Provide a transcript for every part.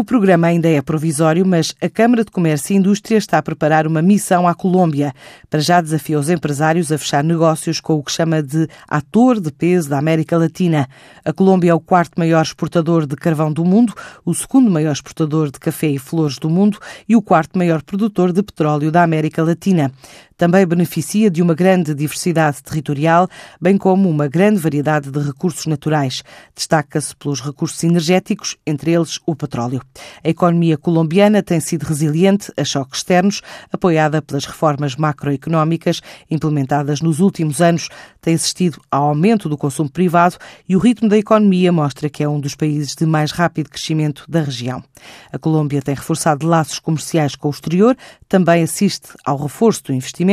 O programa ainda é provisório, mas a Câmara de Comércio e Indústria está a preparar uma missão à Colômbia. Para já desafia os empresários a fechar negócios com o que chama de ator de peso da América Latina. A Colômbia é o quarto maior exportador de carvão do mundo, o segundo maior exportador de café e flores do mundo e o quarto maior produtor de petróleo da América Latina. Também beneficia de uma grande diversidade territorial, bem como uma grande variedade de recursos naturais. Destaca-se pelos recursos energéticos, entre eles o petróleo. A economia colombiana tem sido resiliente a choques externos, apoiada pelas reformas macroeconómicas implementadas nos últimos anos. Tem assistido ao aumento do consumo privado e o ritmo da economia mostra que é um dos países de mais rápido crescimento da região. A Colômbia tem reforçado laços comerciais com o exterior, também assiste ao reforço do investimento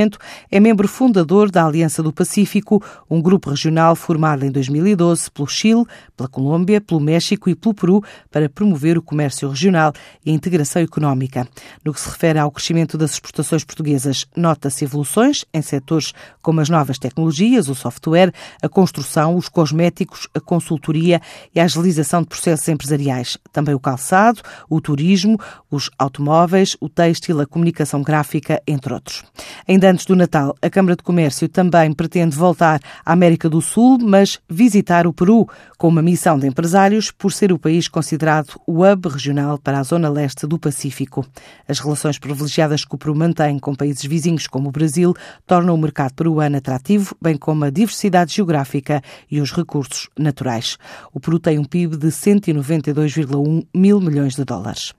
é membro fundador da Aliança do Pacífico, um grupo regional formado em 2012 pelo Chile, pela Colômbia, pelo México e pelo Peru para promover o comércio regional e a integração económica. No que se refere ao crescimento das exportações portuguesas, nota-se evoluções em setores como as novas tecnologias, o software, a construção, os cosméticos, a consultoria e a agilização de processos empresariais. Também o calçado, o turismo, os automóveis, o têxtil, a comunicação gráfica, entre outros. Antes do Natal, a Câmara de Comércio também pretende voltar à América do Sul, mas visitar o Peru com uma missão de empresários por ser o país considerado o hub regional para a zona leste do Pacífico. As relações privilegiadas que o Peru mantém com países vizinhos como o Brasil tornam o mercado peruano atrativo, bem como a diversidade geográfica e os recursos naturais. O Peru tem um PIB de 192,1 mil milhões de dólares.